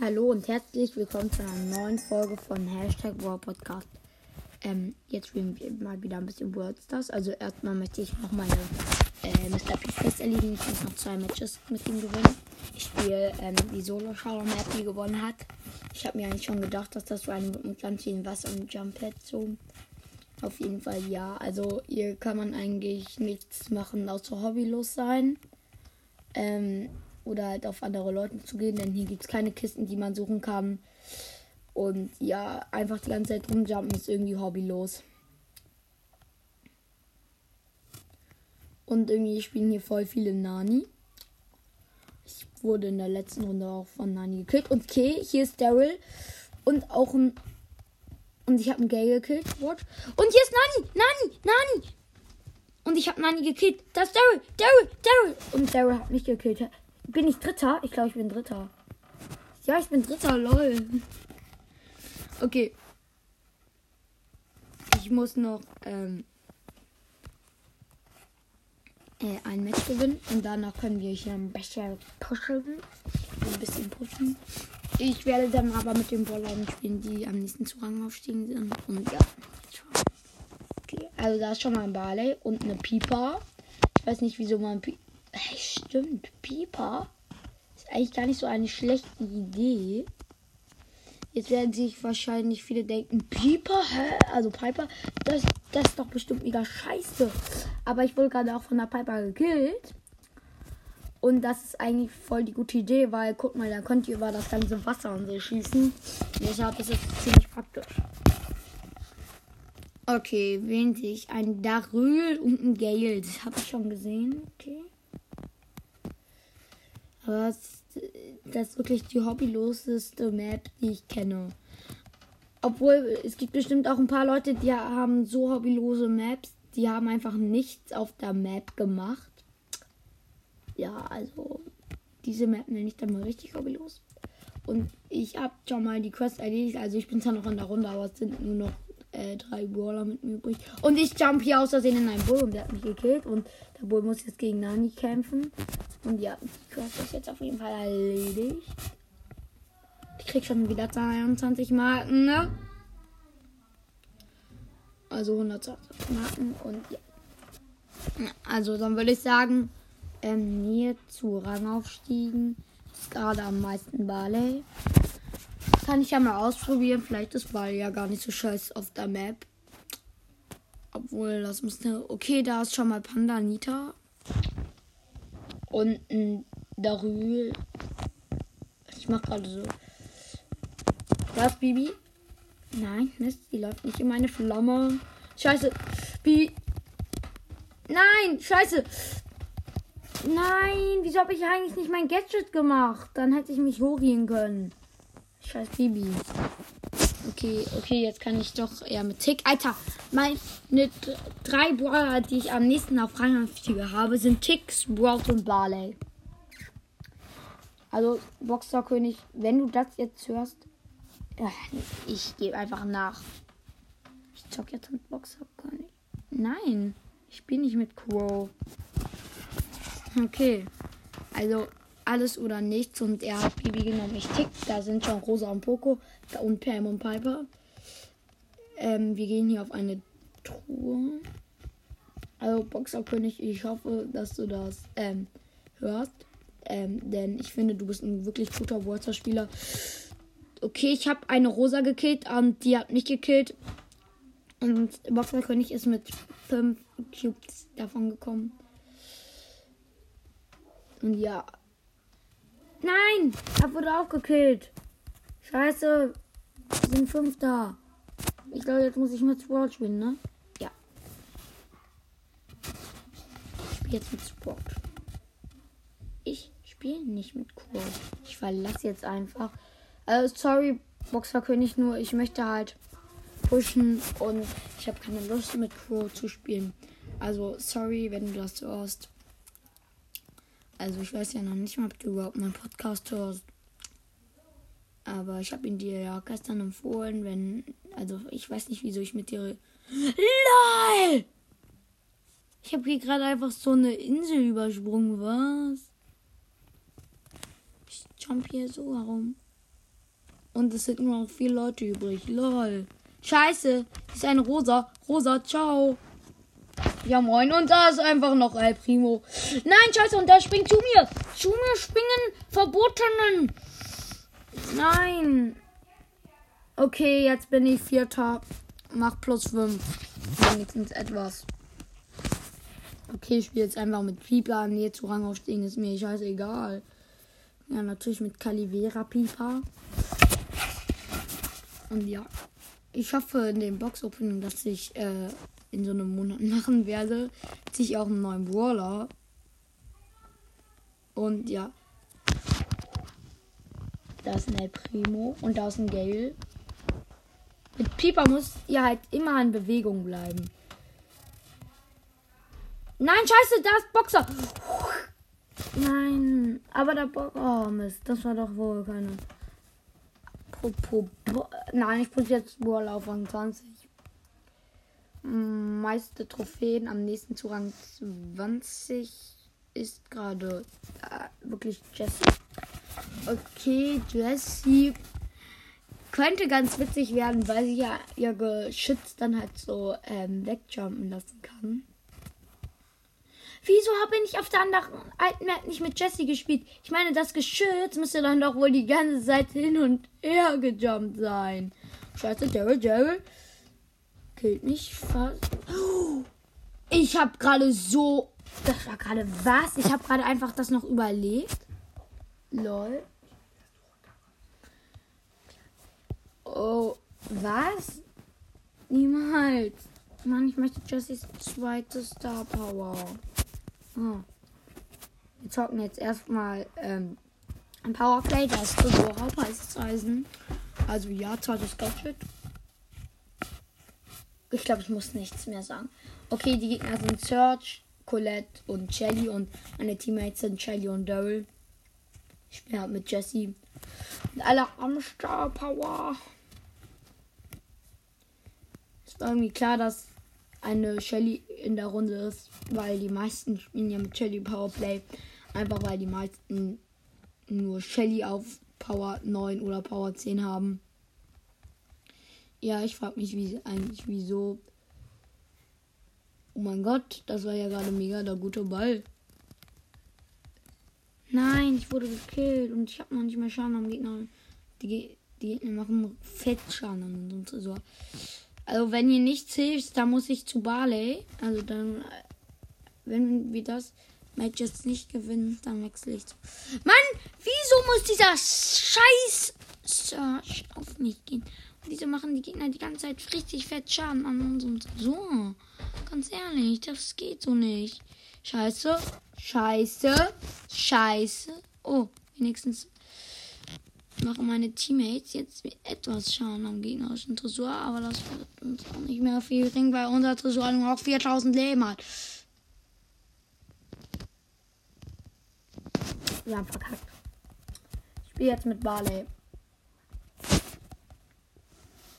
Hallo und herzlich willkommen zu einer neuen Folge von Hashtag War Podcast. Ähm, jetzt spielen wir mal wieder ein bisschen World Stars. Also erstmal möchte ich noch meine äh, Mr. P Quest erledigen. Ich muss noch zwei Matches mit ihm gewinnen. Ich spiele ähm, die solo Shower Map, die gewonnen hat. Ich habe mir eigentlich schon gedacht, dass das so eine mit ganz vielen Wasser und Jump Pad so. Auf jeden Fall ja. Also hier kann man eigentlich nichts machen, außer hobbylos sein. Ähm, oder halt auf andere Leute zu gehen, denn hier gibt es keine Kisten, die man suchen kann. Und ja, einfach die ganze Zeit rumjumpen ist irgendwie hobbylos. Und irgendwie spielen hier voll viele Nani. Ich wurde in der letzten Runde auch von Nani gekillt. Und okay, hier ist Daryl. Und auch ein. Und ich habe einen Gay gekillt. What? Und hier ist Nani! Nani! Nani! Und ich habe Nani gekillt. Das ist Daryl! Daryl! Daryl! Und Daryl hat mich gekillt. Bin ich Dritter? Ich glaube, ich bin Dritter. Ja, ich bin Dritter, lol. Okay. Ich muss noch ähm, äh, ein Match gewinnen und danach können wir hier ein bisschen pushen. Ein bisschen pushen. Ich werde dann aber mit den Ballern spielen, die am nächsten zu Rang aufstiegen sind. Und ja. Okay, also da ist schon mal ein Barley und eine Pieper. Ich weiß nicht, wieso man Pieper. Hey, stimmt. Pieper ist eigentlich gar nicht so eine schlechte Idee. Jetzt werden sich wahrscheinlich viele denken, Pieper, hä? Also Piper, das, das ist doch bestimmt mega scheiße. Aber ich wurde gerade auch von der Piper gekillt. Und das ist eigentlich voll die gute Idee, weil guck mal, da könnt ihr über das ganze Wasser und so schießen. Deshalb ist es ziemlich praktisch. Okay, wen sehe ich? Ein Daryl und ein Gale. Das habe ich schon gesehen. Okay. Aber das, ist wirklich die hobbyloseste Map, die ich kenne. Obwohl, es gibt bestimmt auch ein paar Leute, die haben so hobbylose Maps, die haben einfach nichts auf der Map gemacht. Ja, also diese Map nenne ich dann mal richtig hobbylos. Und ich habe schon mal die Quest erledigt. Also ich bin zwar noch in der Runde, aber es sind nur noch äh, drei Brawler mit mir übrig. Und ich jump hier aus Versehen in einen Bull und der hat mich gekillt. Und der Bull muss jetzt gegen Nani kämpfen. Und ja, die Quest ist jetzt auf jeden Fall erledigt. Ich krieg schon wieder 22 Marken, ne? Also 120 Marken und ja. Also dann würde ich sagen, ähm, Nähe zu Rangaufstiegen ist gerade am meisten Barley. Kann ich ja mal ausprobieren. Vielleicht ist Barley ja gar nicht so scheiße auf der Map. Obwohl, das müsste. Okay, da ist schon mal Panda Nita. Und ein Darül. Ich mach gerade so. Was, Bibi? Nein, Mist, die läuft nicht in meine Flamme. Scheiße. Bibi. Nein, scheiße. Nein, wieso habe ich eigentlich nicht mein Gadget gemacht? Dann hätte ich mich hochgehen können. Scheiß Bibi. Okay, okay, jetzt kann ich doch eher mit Tick. Alter, meine drei Brawler, die ich am nächsten auf Rang 4 habe, sind Tick, Sprout und Barley. Also, Boxerkönig, wenn du das jetzt hörst, ich gebe einfach nach. Ich zock jetzt mit Boxerkönig. Nein, ich bin nicht mit Crow. Okay. Also alles oder nichts und er hat Bibi genommen. Ich tick. Da sind schon Rosa und Poco und Pam und Piper. Ähm, wir gehen hier auf eine Truhe. Also Boxerkönig, ich hoffe, dass du das ähm, hörst. Ähm, denn ich finde, du bist ein wirklich guter Walter-Spieler. Okay, ich habe eine Rosa gekillt und die hat mich gekillt. Und Boxerkönig ist mit fünf Cubes davon gekommen. Und ja. Nein! Er wurde auch gekillt. Scheiße. Wir sind fünf da. Ich glaube, jetzt muss ich mit Sport spielen, ne? Ja. Ich spiele jetzt mit Sport. Ich spiele nicht mit Quo. Ich verlasse jetzt einfach. Also, sorry, Boxerkönig, nur ich möchte halt pushen und ich habe keine Lust mit Quo zu spielen. Also, sorry, wenn du das hörst. Also ich weiß ja noch nicht mal, ob du überhaupt meinen Podcast hörst. Aber ich habe ihn dir ja gestern empfohlen, wenn. Also ich weiß nicht, wieso ich mit dir. LOL! Ich habe hier gerade einfach so eine Insel übersprungen, was? Ich jump hier so herum. Und es sind nur noch vier Leute übrig. Lol. Scheiße. Ist eine Rosa. Rosa, ciao. Ja, moin. Und da ist einfach noch El Primo. Nein, scheiße. Und da springt zu mir. Zu mir springen. Verbotenen. Nein. Okay, jetzt bin ich Vierter. Mach plus fünf. Wenigstens etwas. Okay, ich spiele jetzt einfach mit Pipa. Nee, zu Rang aufstehen ist mir scheißegal. Ja, natürlich mit Calivera Pipa. Und ja, ich hoffe in dem Box-Opening, dass ich äh, in so einem Monat machen werde, ziehe ich auch einen neuen Brawler. Und ja. Da ist ein El Primo und da ist ein Gale. Mit Pieper muss ihr halt immer in Bewegung bleiben. Nein, scheiße, da ist Boxer. Nein, aber der Boxer. Oh Mist, das war doch wohl keine. Apropos. Nein, ich muss jetzt Brawler auf Rang 20. Meiste Trophäen am nächsten zu Rang 20 ist gerade äh, wirklich Jessie. Okay, Jessie könnte ganz witzig werden, weil sie ja ihr Geschütz dann halt so ähm, wegjumpen lassen kann. Wieso habe ich auf der anderen alten Map nicht mit Jessie gespielt? Ich meine, das Geschütz müsste dann doch wohl die ganze Zeit hin und her gejumpt sein. Scheiße, Daryl, Daryl. Killt mich fast. Ich habe gerade so. Das war gerade was? Ich habe gerade einfach das noch überlebt. Lol. Oh, was? Niemals. Mann, ich möchte Jessies zweite Star Power. Oh. Wir zocken jetzt erstmal ähm, ein Powerplay, das ist Tresora, heißes Eisen. Also ja, zweites Gadget. Ich glaube, ich muss nichts mehr sagen. Okay, die Gegner sind Search, Colette und Shelly und meine Teammates sind Shelly und Daryl. Ich spiele halt mit Jessie. Und alle am Star Power. War irgendwie klar, dass eine Shelly in der Runde ist, weil die meisten spielen ja mit Shelly Powerplay. Einfach weil die meisten nur Shelly auf Power 9 oder Power 10 haben. Ja, ich frage mich wie, eigentlich wieso. Oh mein Gott, das war ja gerade mega der gute Ball. Nein, ich wurde gekillt und ich habe noch nicht mehr Schaden am Gegner. Die, die Gegner machen Fettschaden an unserem Tresor. Also wenn ihr nichts hilft, dann muss ich zu Barley. Also dann, wenn wir das Match jetzt nicht gewinnen, dann wechsle ich zu. Mann, wieso muss dieser Scheiß Search auf mich gehen? Wieso machen die Gegner die ganze Zeit richtig fett Schaden an unserem So, ganz ehrlich, das geht so nicht. Scheiße, scheiße, scheiße. Oh, wenigstens machen meine Teammates jetzt etwas Schaden am gegnerischen Tresor, aber das wird uns auch nicht mehr viel bringen, weil unser Tresor nur noch 4000 Leben hat. Wir haben verkackt. Ich spiele jetzt mit Barley.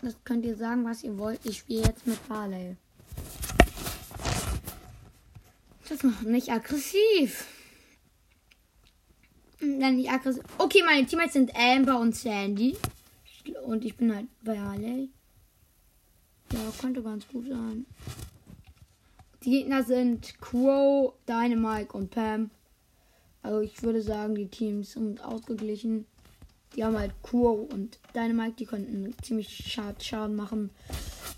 Das könnt ihr sagen, was ihr wollt. Ich spiele jetzt mit Barley. Das macht mich aggressiv. Dann nicht aggressiv. Okay, meine Teammates sind Amber und Sandy. Und ich bin halt bei Harley. Ja, könnte ganz gut sein. Die Gegner sind Crow, Dynamite und Pam. Also ich würde sagen, die Teams sind ausgeglichen. Die haben halt Crow und Dynamite, die könnten ziemlich Schaden machen.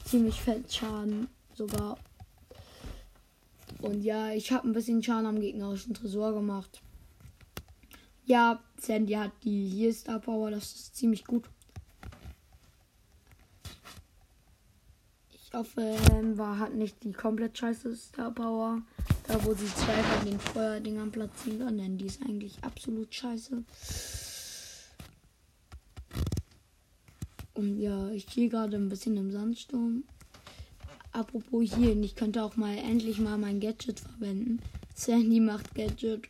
Ziemlich fett Schaden sogar. Und ja, ich habe ein bisschen Schaden am gegnerischen Tresor gemacht. Ja, Sandy hat die hier Star Power, das ist ziemlich gut. Ich hoffe, Amber hat nicht die komplett scheiße Star Power. Da wo sie zwei von den Feuerdingern platzieren kann, denn die ist eigentlich absolut scheiße. Und ja, ich gehe gerade ein bisschen im Sandsturm. Apropos hier, ich könnte auch mal endlich mal mein Gadget verwenden. Sandy macht Gadget.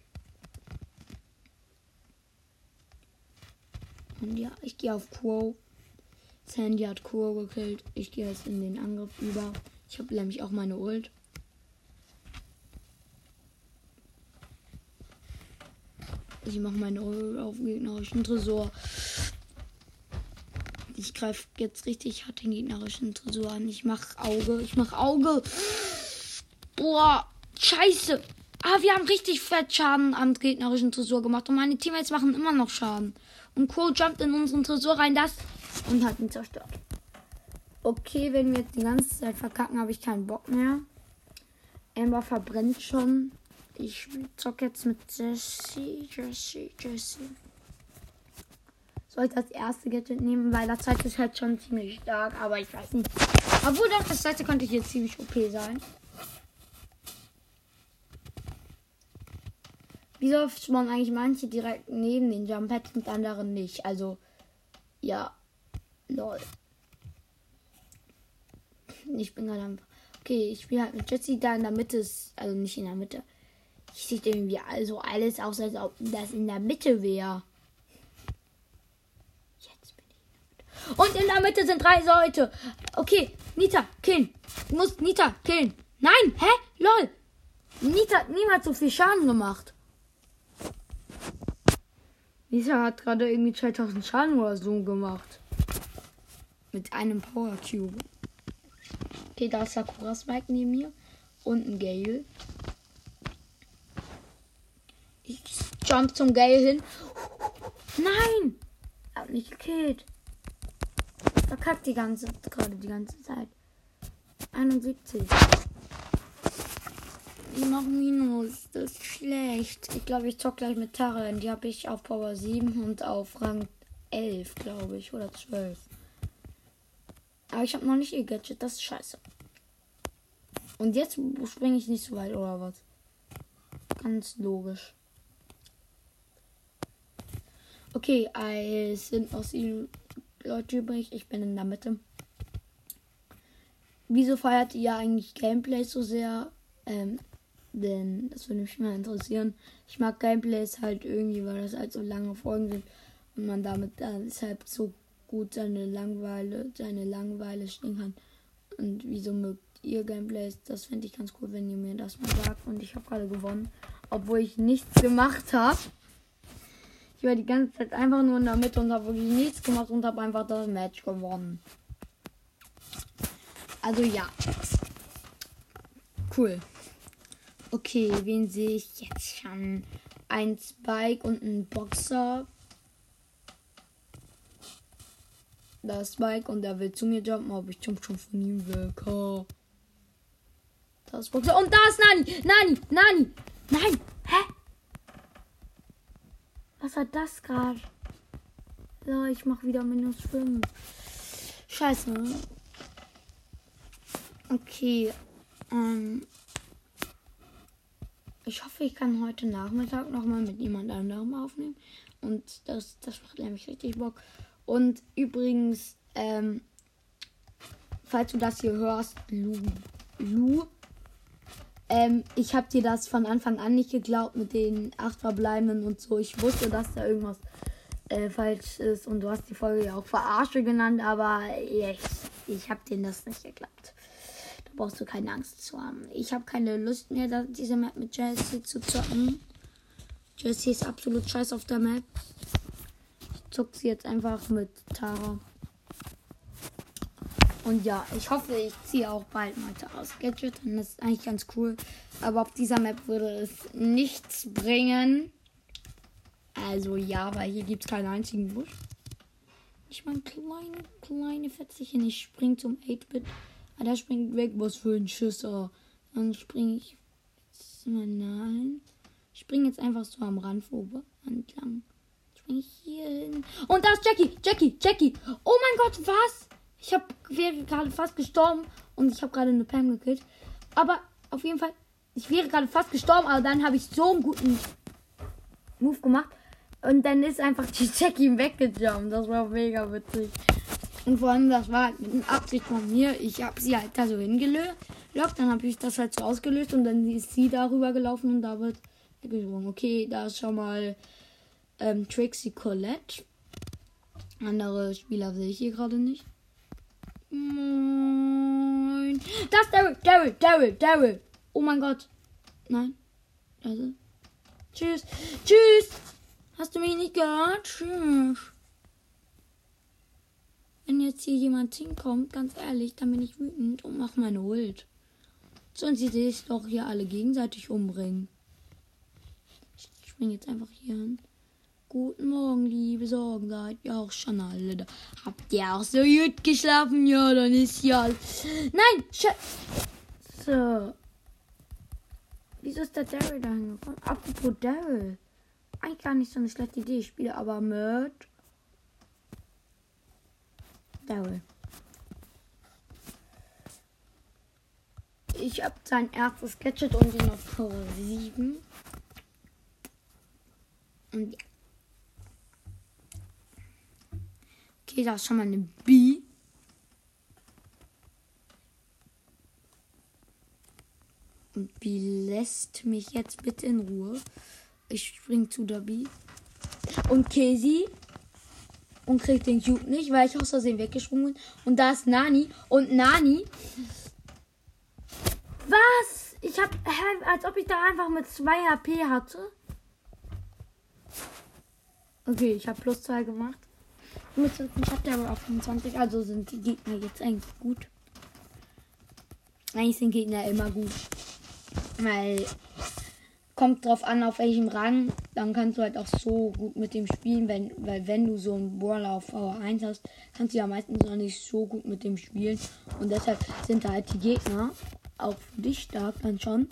Und ja, ich gehe auf Quo. Sandy hat Quo gekillt. Ich gehe jetzt in den Angriff über. Ich habe nämlich auch meine Ult. Ich mache meine Ult auf gegnerischen Tresor. Ich greife jetzt richtig hart den gegnerischen Tresor an. Ich mach Auge. Ich mach Auge. Boah, scheiße. Ah, wir haben richtig fett Schaden am gegnerischen Tresor gemacht. Und meine Teammates machen immer noch Schaden. Und Crow jumpt in unseren Tresor rein, das und hat ihn zerstört. Okay, wenn wir jetzt die ganze Zeit verkacken, habe ich keinen Bock mehr. Amber verbrennt schon. Ich zocke jetzt mit Jessie, Jessie, Jessie. Soll ich das erste Gadget nehmen, weil das zweite ist halt schon ziemlich stark, aber ich weiß nicht. Obwohl doch, das zweite könnte jetzt ziemlich OP sein. Wieso spawnen eigentlich manche direkt neben den Jump Pads und andere nicht? Also, ja. Lol. Ich bin gerade einfach. Okay, ich spiele halt mit Jessie da in der Mitte. Ist, also nicht in der Mitte. Ich sehe irgendwie also alles aus, als ob das in der Mitte wäre. Jetzt bin ich in der Mitte. Und in der Mitte sind drei Leute. Okay, Nita, killen. Du musst Nita killen. Nein, hä? Lol. Nita hat niemals so viel Schaden gemacht. Nita hat gerade irgendwie 2000 Schaden oder so gemacht. Mit einem Power Cube. Okay, da ist Sakura Spike neben mir. Und ein Gale. Ich jump zum Gale hin. Nein! Hat mich gekillt. Verkackt die ganze, gerade die ganze Zeit. 71. Ich mach Minus. Das ist schlecht. Ich glaube, ich zock gleich mit Tarren. Die habe ich auf Power 7 und auf Rang 11, glaube ich. Oder 12. Aber ich habe noch nicht ihr Gadget. Das ist scheiße. Und jetzt springe ich nicht so weit, oder was? Ganz logisch. Okay, es sind aus ihnen Leute übrig. Ich bin in der Mitte. Wieso feiert ihr eigentlich Gameplay so sehr? Ähm, denn das würde mich mal interessieren. Ich mag Gameplays halt irgendwie, weil das halt so lange Folgen sind und man damit deshalb so gut seine Langweile, seine Langeweile stehen kann. Und wieso mögt ihr Gameplays? Das fände ich ganz cool, wenn ihr mir das mal sagt. Und ich habe gerade gewonnen, obwohl ich nichts gemacht habe. Ich war die ganze Zeit einfach nur in der Mitte und habe wirklich nichts gemacht und habe einfach das Match gewonnen. Also ja. Cool. Okay, wen sehe ich jetzt schon? Ein Spike und ein Boxer. Da ist Spike und er will zu mir jumpen, aber ich jump schon von ihm weg. Oh. Da ist Boxer. Und da ist Nani! Nani! Nani! Nein! Hä? Was war das gerade? Ja, ich mach wieder minus 5. Scheiße. Okay. Ähm. Ich hoffe, ich kann heute Nachmittag nochmal mit jemand anderem aufnehmen. Und das, das macht nämlich richtig Bock. Und übrigens, ähm, falls du das hier hörst, Lu, Lu ähm, ich habe dir das von Anfang an nicht geglaubt mit den acht Verbleibenden und so. Ich wusste, dass da irgendwas äh, falsch ist und du hast die Folge ja auch Verarsche genannt, aber ich, ich habe denen das nicht geglaubt brauchst du keine Angst zu haben. Ich habe keine Lust mehr, diese Map mit Jessie zu zocken. Jessie ist absolut scheiß auf der Map. Ich zock sie jetzt einfach mit Tara. Und ja, ich hoffe, ich ziehe auch bald mal Taras Gadget. Und das ist eigentlich ganz cool. Aber auf dieser Map würde es nichts bringen. Also ja, weil hier gibt es keinen einzigen Busch. Ich meine, kleine, kleine Fetzchen. Ich spring zum 8-Bit. Ah, der springt weg. Was für ein Schisser. Dann springe ich nein. Ich springe jetzt einfach so am Rand vorbei entlang. Springe ich hier hin. Und da ist Jackie. Jackie. Jackie. Oh mein Gott, was? Ich habe wäre gerade fast gestorben und ich habe gerade eine Pam gekillt. Aber auf jeden Fall, ich wäre gerade fast gestorben, aber dann habe ich so einen guten Move gemacht. Und dann ist einfach die Jackie weggejumpt. Das war mega witzig. Und vor allem, das war halt mit einer Absicht von mir. Ich habe sie halt da so hingelockt. Dann habe ich das halt so ausgelöst und dann ist sie darüber gelaufen und da wird gesprungen. Okay, da ist schon mal ähm, Trixie Colette. Andere Spieler sehe ich hier gerade nicht. Moin. Das ist Daryl, Daryl, Daryl, Daryl. Oh mein Gott. Nein. Also. Tschüss. Tschüss. Hast du mich nicht gehört? Tschüss. Wenn jetzt hier jemand hinkommt, ganz ehrlich, dann bin ich wütend und mach meine Ult. Sonst sie sich doch hier alle gegenseitig umbringen. Ich spring jetzt einfach hier hin. Guten Morgen, liebe Sorgen. Seid ihr auch schon alle da? Habt ihr auch so gut geschlafen? Ja, dann ist ja. Nein! Scheiße! Wieso ist der Daryl da hingekommen? Apropos Daryl. Eigentlich gar nicht so eine schlechte Idee. Ich spiele aber mit Daryl. Ich habe sein erstes Gadget und ihn auf Power 7. Und ja. Okay, da ist schon mal eine B. Und B lässt mich jetzt bitte in Ruhe. Ich spring zu der B. Und Casey. Und kriegt den Cube nicht, weil ich aus Versehen weggesprungen bin. Und da ist Nani. Und Nani. Was? Ich hab. Als ob ich da einfach mit 2 HP hatte. Okay, ich habe plus 2 gemacht. Ich habe auf 25, also sind die Gegner jetzt eigentlich gut. Eigentlich sind Gegner immer gut. Weil kommt drauf an, auf welchem Rang, dann kannst du halt auch so gut mit dem spielen, wenn, weil wenn du so einen Brawler auf V1 hast, kannst du ja meistens noch nicht so gut mit dem spielen. Und deshalb sind da halt die Gegner auch für dich stark dann schon.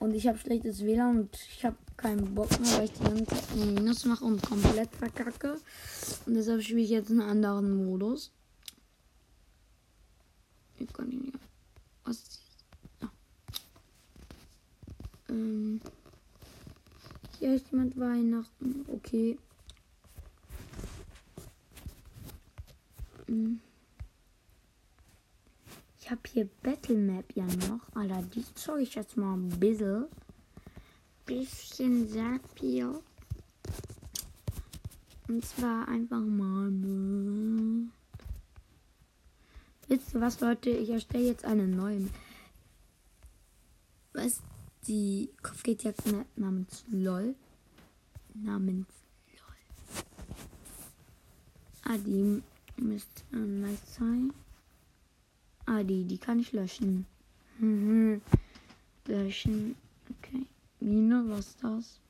Und ich habe schlechtes WLAN und ich habe keinen Bock mehr, weil ich die ganze Zeit Minus mache und komplett verkacke. Und deshalb spiele ich jetzt einen anderen Modus. Ich kann ihn ja. Was ist ja. ähm. Hier ist jemand Weihnachten. Okay. Hm. Ich habe hier Battle Map ja noch. Alter, die zeige ich jetzt mal ein bisschen bisschen Sapir. Und zwar einfach mal. Wisst ihr was, Leute? Ich erstelle jetzt eine neue. Was? Die Kopfgeldjagd namens LOL. Namens LOL. Ah, die müsste nice sein. Ah, die, die kann ich löschen. Mhm. löschen. Mine, was ist das?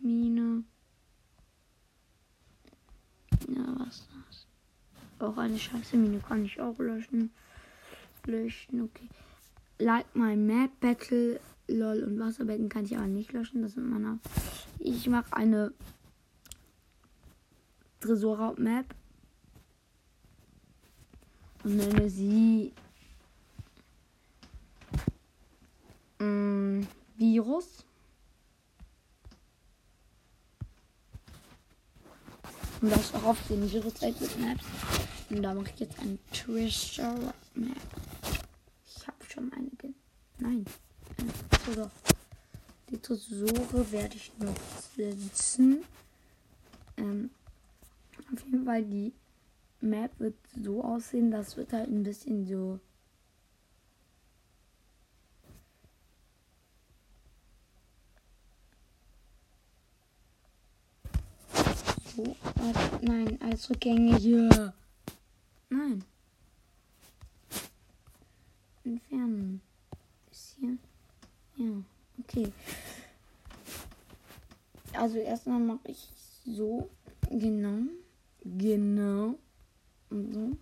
Mine. Ja, was ist das? Auch eine scheiße Mine kann ich auch löschen. Löschen, okay. Like my Map Battle, LOL und Wasserbecken kann ich aber nicht löschen. Das sind meine. Ich mache eine Tresorraub-Map und nenne sie mm, Virus. Und das auch auf den Virus Exit Maps. Und da mache ich jetzt ein Treasure Map. Ich habe schon einige. Nein. Äh, so Die Tresore werde ich noch setzen. Ähm, auf jeden Fall die Map wird so aussehen, das wird halt ein bisschen so so. nein, als Rückgänge Nein. Entfernen. Hier. Ja, okay. Also erstmal mache ich so. Genau. Genau. Und so.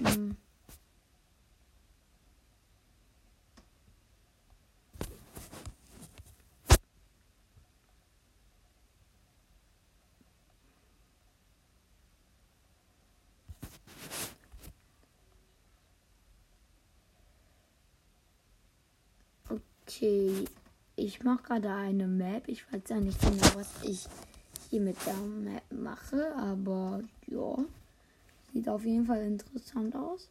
Mhm. Okay, ich mache gerade eine Map. Ich weiß ja nicht genau, was ich hier mit der Map mache, aber ja, sieht auf jeden Fall interessant aus.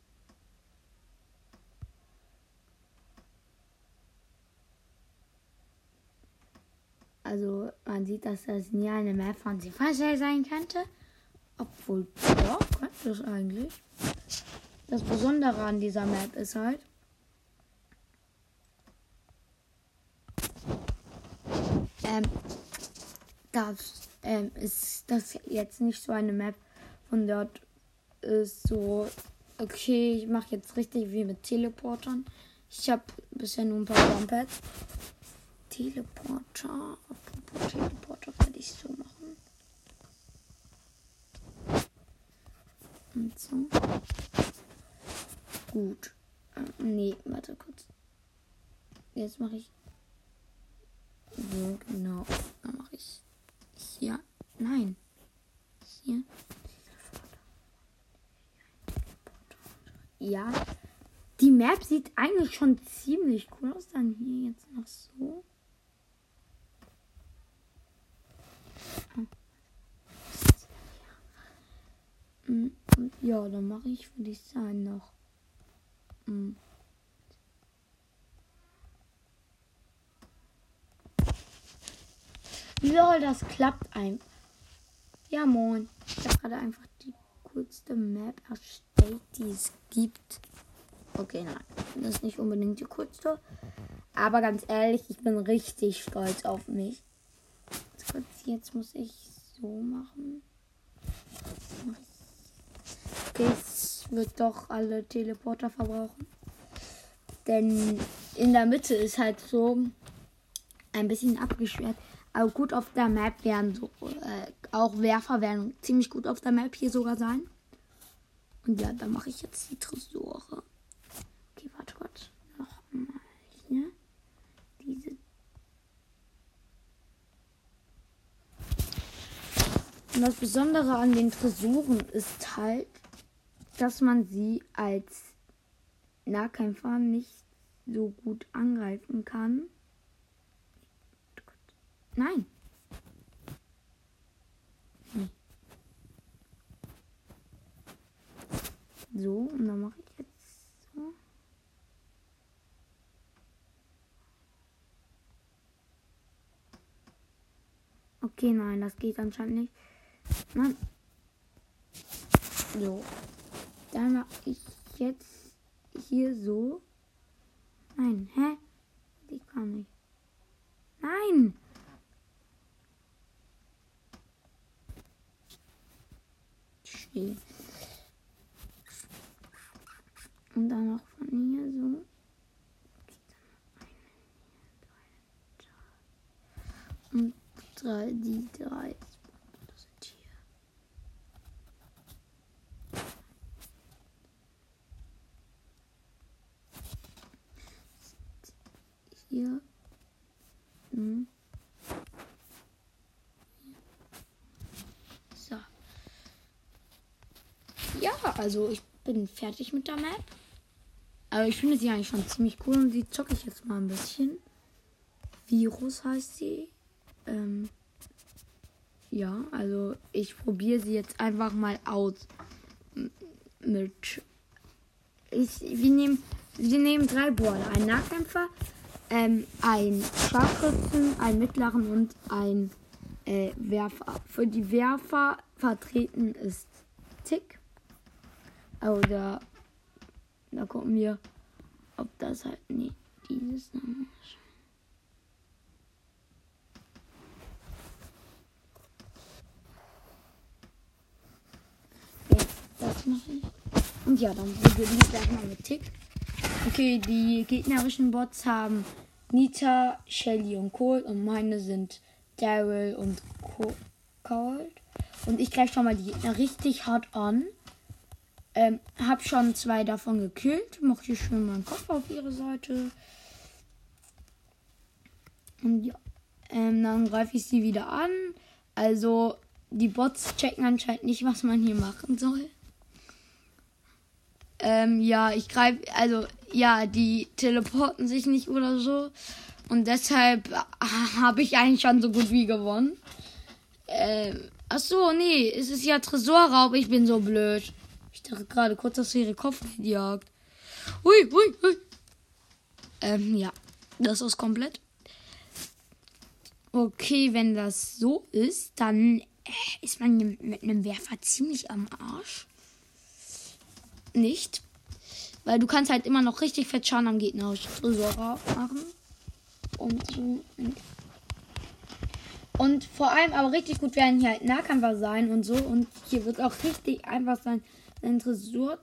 Also man sieht, dass das nie eine Map von Supercell sein könnte. Obwohl, ja, könnte es eigentlich. Das Besondere an dieser Map ist halt, ähm, das ähm, ist das jetzt nicht so eine Map von dort ist so okay ich mache jetzt richtig wie mit Teleportern. Ich habe bisher nur ein paar Bumpads Teleporter apropos Teleporter werde ich so machen. Und so. Gut. Äh, nee warte kurz. Jetzt mache ich so genau dann mache ich hier nein hier ja die Map sieht eigentlich schon ziemlich cool aus dann hier jetzt noch so ja, dann mache ich, würde ich sagen, noch. Mm. Lol, das klappt einfach. Ja, moin. Ich habe gerade einfach die coolste Map erstellt, die es gibt. Okay, nein. Das ist nicht unbedingt die coolste. Aber ganz ehrlich, ich bin richtig stolz auf mich. Jetzt, muss ich so machen. Es wird doch alle Teleporter verbrauchen. Denn in der Mitte ist halt so ein bisschen abgeschwert. Aber gut auf der Map werden so, äh, auch Werfer werden ziemlich gut auf der Map hier sogar sein. Und ja, da mache ich jetzt die Tresore. Okay, warte Gott. Nochmal hier. Diese. Und das Besondere an den Tresoren ist halt, dass man sie als Nahkämpfer nicht so gut angreifen kann. Nein. Hm. So, und dann mache ich jetzt so. Okay, nein, das geht anscheinend nicht. Nein. So. Dann mache ich jetzt hier so. Nein, hä? Ich kann nicht. Nein! Schön. Und dann noch von hier so. Und drei, die drei. Das sind hier. Hier. Hm. So. Ja, also ich bin fertig mit der Map. Aber ich finde sie eigentlich schon ziemlich cool und die zocke ich jetzt mal ein bisschen. Virus heißt sie. Ähm, ja, also ich probiere sie jetzt einfach mal aus. Mit. Ich, wir, nehmen, wir nehmen drei Border. Einen Nahkämpfer, ähm, einen Scharfschützen, einen mittleren und einen äh, Werfer. Für die Werfer vertreten ist Tick. Oder da gucken wir, ob das halt. Nee, dieses nochmal. Ja, das mache ich. Und ja, dann beginnen wir gleich mal mit Tick. Okay, die gegnerischen Bots haben Nita, Shelly und Cole und meine sind Daryl und Co Cold. Und ich greife schon mal die Gegner richtig hart an. Ähm, hab schon zwei davon gekillt. Hier schön meinen Kopf auf ihre Seite. Und ja, ähm, dann greife ich sie wieder an. Also, die Bots checken anscheinend nicht, was man hier machen soll. Ähm, ja, ich greife, also, ja, die teleporten sich nicht oder so. Und deshalb äh, habe ich eigentlich schon so gut wie gewonnen. Ähm, ach so, nee, es ist ja Tresorraub. Ich bin so blöd. Dachte gerade kurz, dass ihre Kopfgeld jagt. Hui, hui, hui. Ähm, ja, das ist komplett. Okay, wenn das so ist, dann äh, ist man mit einem Werfer ziemlich am Arsch. Nicht. Weil du kannst halt immer noch richtig fett Schaden am Gegner machen. Und. Und vor allem aber richtig gut werden hier halt Nahkämpfer sein und so. Und hier wird auch richtig einfach sein, seinen Tresor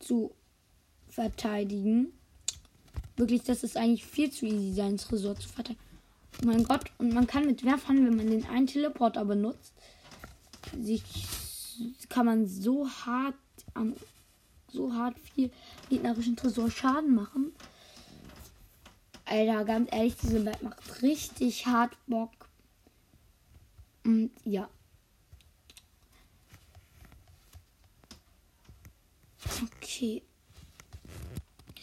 zu verteidigen. Wirklich, das ist eigentlich viel zu easy, seinen Tresor zu verteidigen. Oh mein Gott, und man kann mit Werfern, wenn man den einen Teleporter benutzt, sich kann man so hart am so hart viel gegnerischen Tresor Schaden machen. Alter, ganz ehrlich, diese Map macht richtig hart Bock. Und ja. Okay.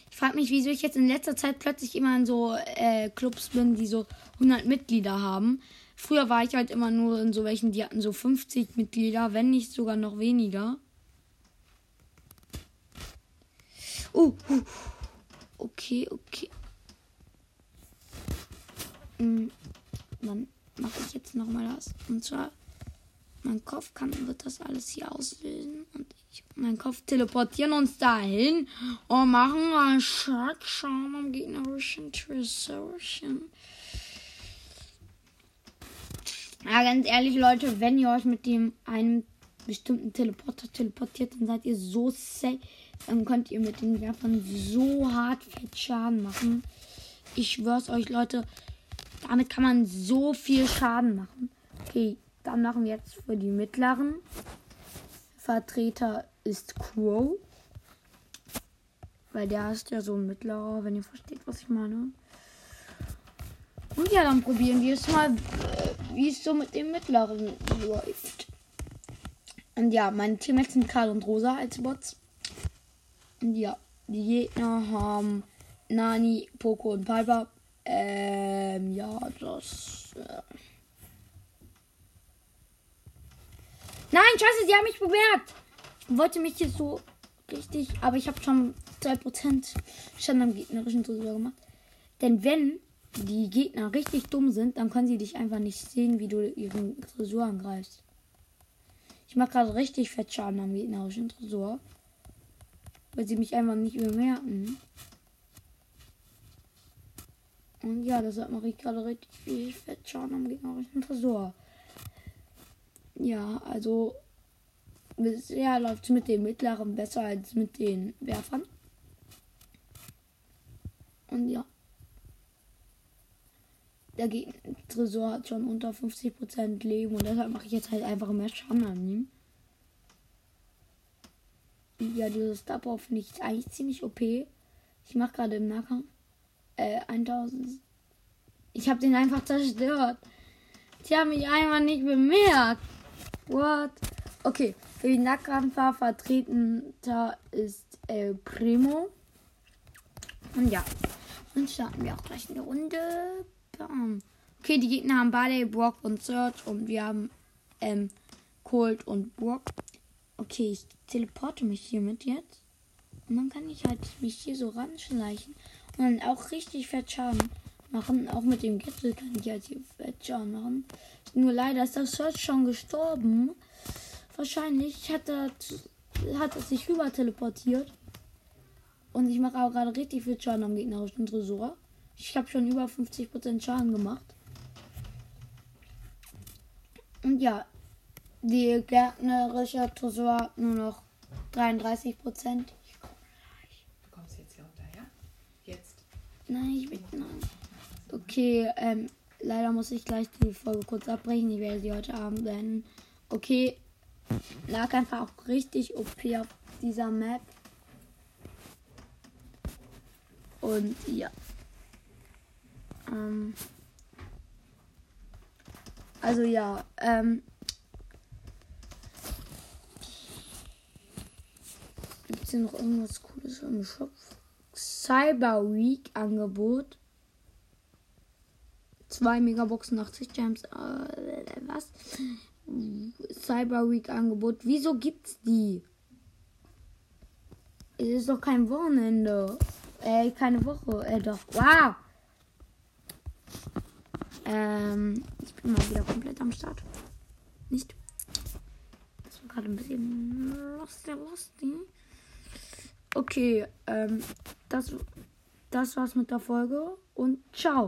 Ich frage mich, wieso ich jetzt in letzter Zeit plötzlich immer in so äh, Clubs bin, die so 100 Mitglieder haben. Früher war ich halt immer nur in so welchen, die hatten so 50 Mitglieder, wenn nicht sogar noch weniger. Uh, uh. Okay, okay. Hm, dann mache ich jetzt noch mal das. Und zwar, mein Kopf kann, wird das alles hier auslösen. Und ich, mein Kopf teleportieren uns dahin und machen einen Schaden am gegnerischen Tresorchen. Ja, ganz ehrlich, Leute, wenn ihr euch mit dem einen bestimmten Teleporter teleportiert, dann seid ihr so safe. Dann könnt ihr mit den Werfern so hart fett Schaden machen. Ich schwör's euch, Leute, damit kann man so viel Schaden machen. Okay, dann machen wir jetzt für die mittleren. Vertreter ist Crow. Weil der ist ja so ein mittlerer, wenn ihr versteht, was ich meine. Und ja, dann probieren wir es mal, wie es so mit dem mittleren läuft. Und ja, meine Teammates sind Karl und Rosa als Bots. Und ja, die Gegner haben Nani, Poco und Piper. Ähm, ja, das. Äh Nein, scheiße, sie haben mich bemerkt. Ich wollte mich hier so richtig, aber ich habe schon 2% Schaden am gegnerischen Tresor gemacht. Denn wenn die Gegner richtig dumm sind, dann können sie dich einfach nicht sehen, wie du ihren Tresor angreifst. Ich mache gerade richtig fett Schaden am gegnerischen Tresor. Weil sie mich einfach nicht bemerken. Und ja, deshalb mache ich gerade richtig viel fett Schaden am gegnerischen Tresor. Ja, also bisher läuft es mit den mittleren besser als mit den Werfern. Und ja. Der Gegner Tresor hat schon unter 50% Leben und deshalb mache ich jetzt halt einfach mehr Schaden an ihm. Ja, dieses Star finde ich eigentlich ziemlich OP. Ich mache gerade im Nahkampf äh, 1000. Ich habe den einfach zerstört. Die haben mich einfach nicht bemerkt. What? Okay, für die Nahkampfer vertreten da ist El Primo. Und ja, dann starten wir auch gleich eine Runde. Bam. Okay, die Gegner haben Barley, Brock und Search und wir haben ähm, Cold und Brock. Okay, ich teleporte mich hiermit jetzt. Und dann kann ich halt mich hier so ranschleichen und dann auch richtig fett Schaden machen. Auch mit dem Gipfel kann ich halt hier fett Schaden machen. Nur leider ist das Search schon gestorben. Wahrscheinlich hat er, hat er sich rüber teleportiert. Und ich mache auch gerade richtig viel Schaden am gegnerischen Tresor. Ich habe schon über 50% Schaden gemacht. Und ja, die gärtnerische Tresor hat nur noch 33%. Ich komme gleich. Du kommst jetzt hier runter, ja? Jetzt. Nein, ich bin. Nein. Okay, ähm, leider muss ich gleich die Folge kurz abbrechen. Ich werde sie heute Abend beenden. Okay, lag einfach auch richtig OP auf dieser Map. Und ja. Ähm, also ja, ähm, gibt es hier noch irgendwas Cooles im Shop? Cyber Week Angebot. Zwei Megaboxen 80 Gems. Äh, was? Cyber Week Angebot. Wieso gibt's die? Es ist doch kein Wochenende. Äh, keine Woche. Äh, doch. Wow. Ähm, ich bin mal wieder komplett am Start. Nicht? Das war gerade ein bisschen lustig, lustig. Okay, ähm, das, das war's mit der Folge und ciao.